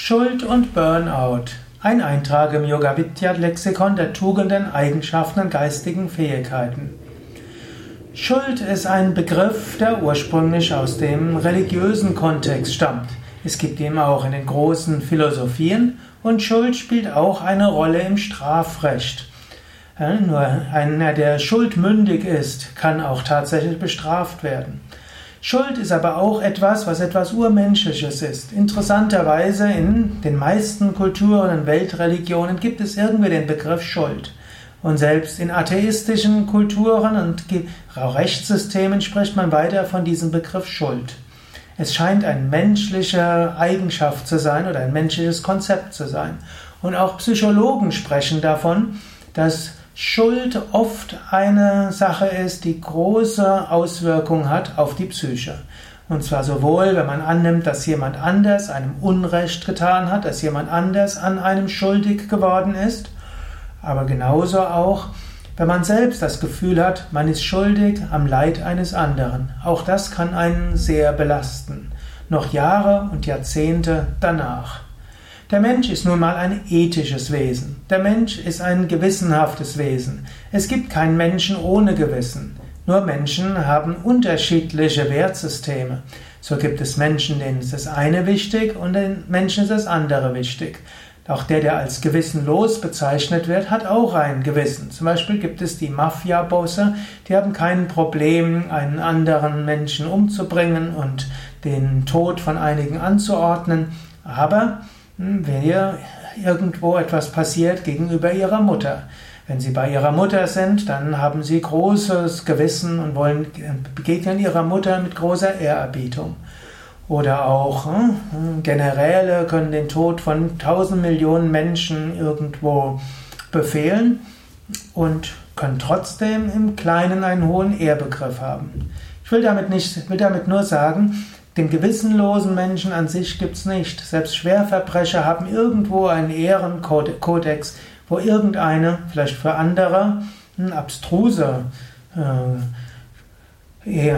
Schuld und Burnout. Ein Eintrag im Yoga Vidya Lexikon der Tugenden, Eigenschaften und geistigen Fähigkeiten. Schuld ist ein Begriff, der ursprünglich aus dem religiösen Kontext stammt. Es gibt ihn auch in den großen Philosophien und Schuld spielt auch eine Rolle im Strafrecht. Nur einer, der schuldmündig ist, kann auch tatsächlich bestraft werden. Schuld ist aber auch etwas, was etwas Urmenschliches ist. Interessanterweise in den meisten Kulturen und Weltreligionen gibt es irgendwie den Begriff Schuld. Und selbst in atheistischen Kulturen und Rechtssystemen spricht man weiter von diesem Begriff Schuld. Es scheint eine menschliche Eigenschaft zu sein oder ein menschliches Konzept zu sein. Und auch Psychologen sprechen davon, dass Schuld oft eine Sache ist, die große Auswirkungen hat auf die Psyche. Und zwar sowohl, wenn man annimmt, dass jemand anders einem Unrecht getan hat, dass jemand anders an einem schuldig geworden ist, aber genauso auch, wenn man selbst das Gefühl hat, man ist schuldig am Leid eines anderen. Auch das kann einen sehr belasten. Noch Jahre und Jahrzehnte danach. Der Mensch ist nun mal ein ethisches Wesen. Der Mensch ist ein gewissenhaftes Wesen. Es gibt keinen Menschen ohne Gewissen. Nur Menschen haben unterschiedliche Wertsysteme. So gibt es Menschen, denen ist das eine wichtig und den Menschen ist das andere wichtig. Auch der, der als gewissenlos bezeichnet wird, hat auch ein Gewissen. Zum Beispiel gibt es die Mafia-Bosse, die haben kein Problem, einen anderen Menschen umzubringen und den Tod von einigen anzuordnen. Aber wenn ihr irgendwo etwas passiert gegenüber ihrer Mutter. Wenn sie bei ihrer Mutter sind, dann haben sie großes Gewissen und wollen begegnen ihrer Mutter mit großer Ehrerbietung. Oder auch hm, Generäle können den Tod von tausend Millionen Menschen irgendwo befehlen und können trotzdem im Kleinen einen hohen Ehrbegriff haben. Ich will damit, nicht, will damit nur sagen, den gewissenlosen Menschen an sich gibt es nicht. Selbst Schwerverbrecher haben irgendwo einen Ehrenkodex, wo irgendeine, vielleicht für andere, abstruse äh,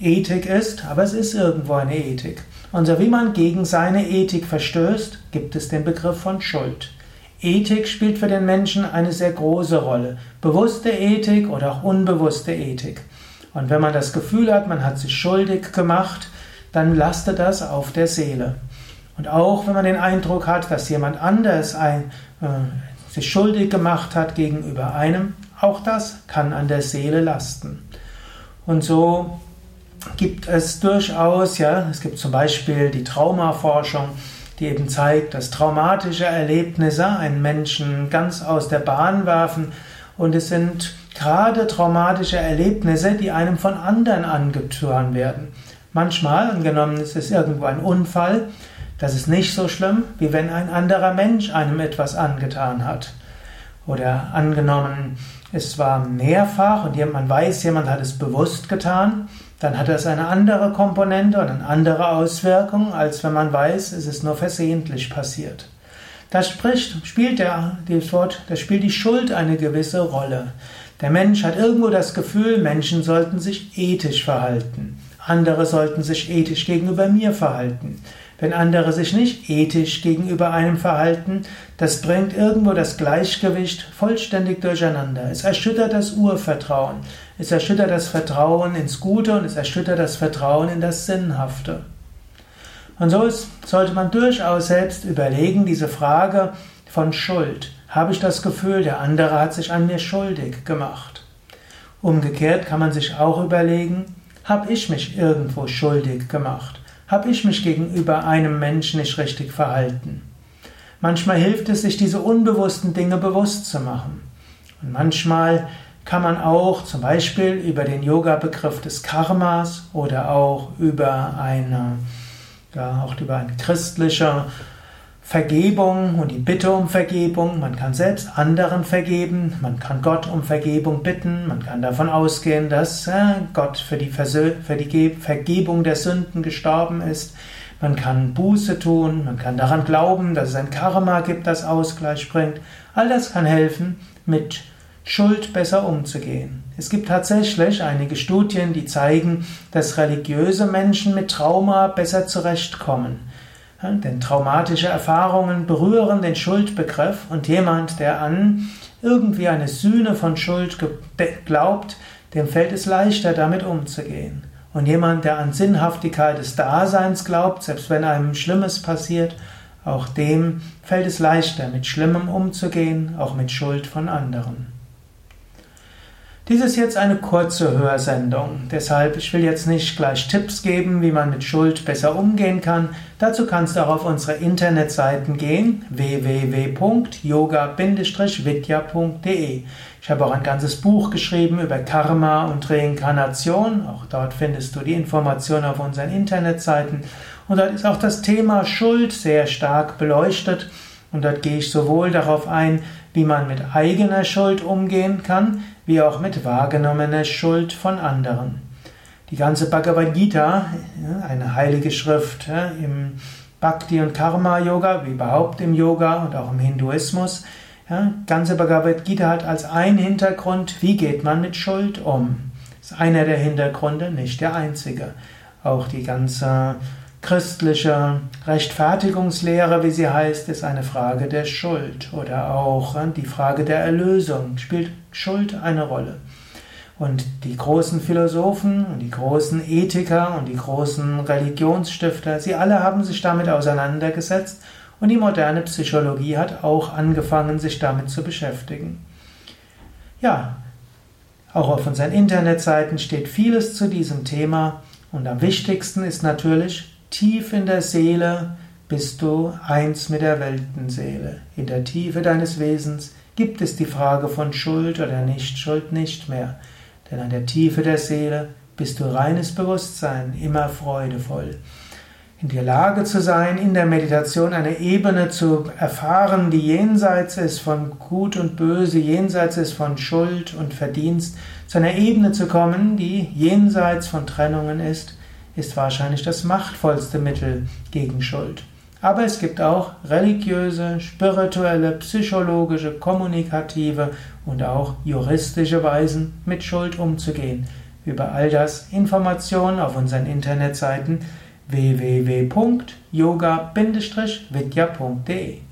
Ethik ist, aber es ist irgendwo eine Ethik. Und so wie man gegen seine Ethik verstößt, gibt es den Begriff von Schuld. Ethik spielt für den Menschen eine sehr große Rolle. Bewusste Ethik oder auch unbewusste Ethik. Und wenn man das Gefühl hat, man hat sich schuldig gemacht, dann lastet das auf der Seele. Und auch wenn man den Eindruck hat, dass jemand anders ein, äh, sich schuldig gemacht hat gegenüber einem, auch das kann an der Seele lasten. Und so gibt es durchaus, ja, es gibt zum Beispiel die Traumaforschung, die eben zeigt, dass traumatische Erlebnisse einen Menschen ganz aus der Bahn werfen und es sind gerade traumatische Erlebnisse, die einem von anderen angetan werden. Manchmal, angenommen es ist irgendwo ein Unfall, das ist nicht so schlimm, wie wenn ein anderer Mensch einem etwas angetan hat. Oder angenommen, es war mehrfach und man weiß, jemand hat es bewusst getan, dann hat das eine andere Komponente und eine andere Auswirkung, als wenn man weiß, es ist nur versehentlich passiert. Da spricht, spielt der, das Wort, da spielt die Schuld eine gewisse Rolle. Der Mensch hat irgendwo das Gefühl, Menschen sollten sich ethisch verhalten. Andere sollten sich ethisch gegenüber mir verhalten. Wenn andere sich nicht ethisch gegenüber einem verhalten, das bringt irgendwo das Gleichgewicht vollständig durcheinander. Es erschüttert das Urvertrauen. Es erschüttert das Vertrauen ins Gute und es erschüttert das Vertrauen in das Sinnhafte. Und so ist, sollte man durchaus selbst überlegen, diese Frage von Schuld. Habe ich das Gefühl, der andere hat sich an mir schuldig gemacht? Umgekehrt kann man sich auch überlegen, habe ich mich irgendwo schuldig gemacht? Habe ich mich gegenüber einem Menschen nicht richtig verhalten? Manchmal hilft es, sich diese unbewussten Dinge bewusst zu machen. Und manchmal kann man auch zum Beispiel über den Yoga-Begriff des Karmas oder auch über eine, ja, auch über eine christliche Vergebung und die Bitte um Vergebung. Man kann selbst anderen vergeben, man kann Gott um Vergebung bitten, man kann davon ausgehen, dass äh, Gott für die, Versö für die Vergebung der Sünden gestorben ist. Man kann Buße tun, man kann daran glauben, dass es ein Karma gibt, das Ausgleich bringt. All das kann helfen, mit Schuld besser umzugehen. Es gibt tatsächlich einige Studien, die zeigen, dass religiöse Menschen mit Trauma besser zurechtkommen. Denn traumatische Erfahrungen berühren den Schuldbegriff und jemand, der an irgendwie eine Sühne von Schuld glaubt, dem fällt es leichter, damit umzugehen. Und jemand, der an Sinnhaftigkeit des Daseins glaubt, selbst wenn einem Schlimmes passiert, auch dem fällt es leichter, mit Schlimmem umzugehen, auch mit Schuld von anderen. Dies ist jetzt eine kurze Hörsendung, deshalb ich will jetzt nicht gleich Tipps geben, wie man mit Schuld besser umgehen kann. Dazu kannst du auch auf unsere Internetseiten gehen, www.yoga-vidya.de. Ich habe auch ein ganzes Buch geschrieben über Karma und Reinkarnation, auch dort findest du die Informationen auf unseren Internetseiten. Und dort ist auch das Thema Schuld sehr stark beleuchtet. Und dort gehe ich sowohl darauf ein, wie man mit eigener Schuld umgehen kann, wie auch mit wahrgenommener Schuld von anderen. Die ganze Bhagavad Gita, eine heilige Schrift im Bhakti und Karma Yoga, wie überhaupt im Yoga und auch im Hinduismus, ja, ganze Bhagavad Gita hat als ein Hintergrund, wie geht man mit Schuld um. Das ist einer der Hintergründe, nicht der einzige. Auch die ganze Christliche Rechtfertigungslehre, wie sie heißt, ist eine Frage der Schuld oder auch äh, die Frage der Erlösung. Spielt Schuld eine Rolle? Und die großen Philosophen und die großen Ethiker und die großen Religionsstifter, sie alle haben sich damit auseinandergesetzt und die moderne Psychologie hat auch angefangen, sich damit zu beschäftigen. Ja, auch auf unseren Internetseiten steht vieles zu diesem Thema und am wichtigsten ist natürlich, Tief in der Seele bist du eins mit der Weltenseele. In der Tiefe deines Wesens gibt es die Frage von Schuld oder Nichtschuld nicht mehr. Denn an der Tiefe der Seele bist du reines Bewusstsein, immer freudevoll. In der Lage zu sein, in der Meditation eine Ebene zu erfahren, die jenseits ist von Gut und Böse, jenseits ist von Schuld und Verdienst, zu einer Ebene zu kommen, die jenseits von Trennungen ist, ist wahrscheinlich das machtvollste Mittel gegen Schuld. Aber es gibt auch religiöse, spirituelle, psychologische, kommunikative und auch juristische Weisen, mit Schuld umzugehen. Über all das Informationen auf unseren Internetseiten www.yoga-vidya.de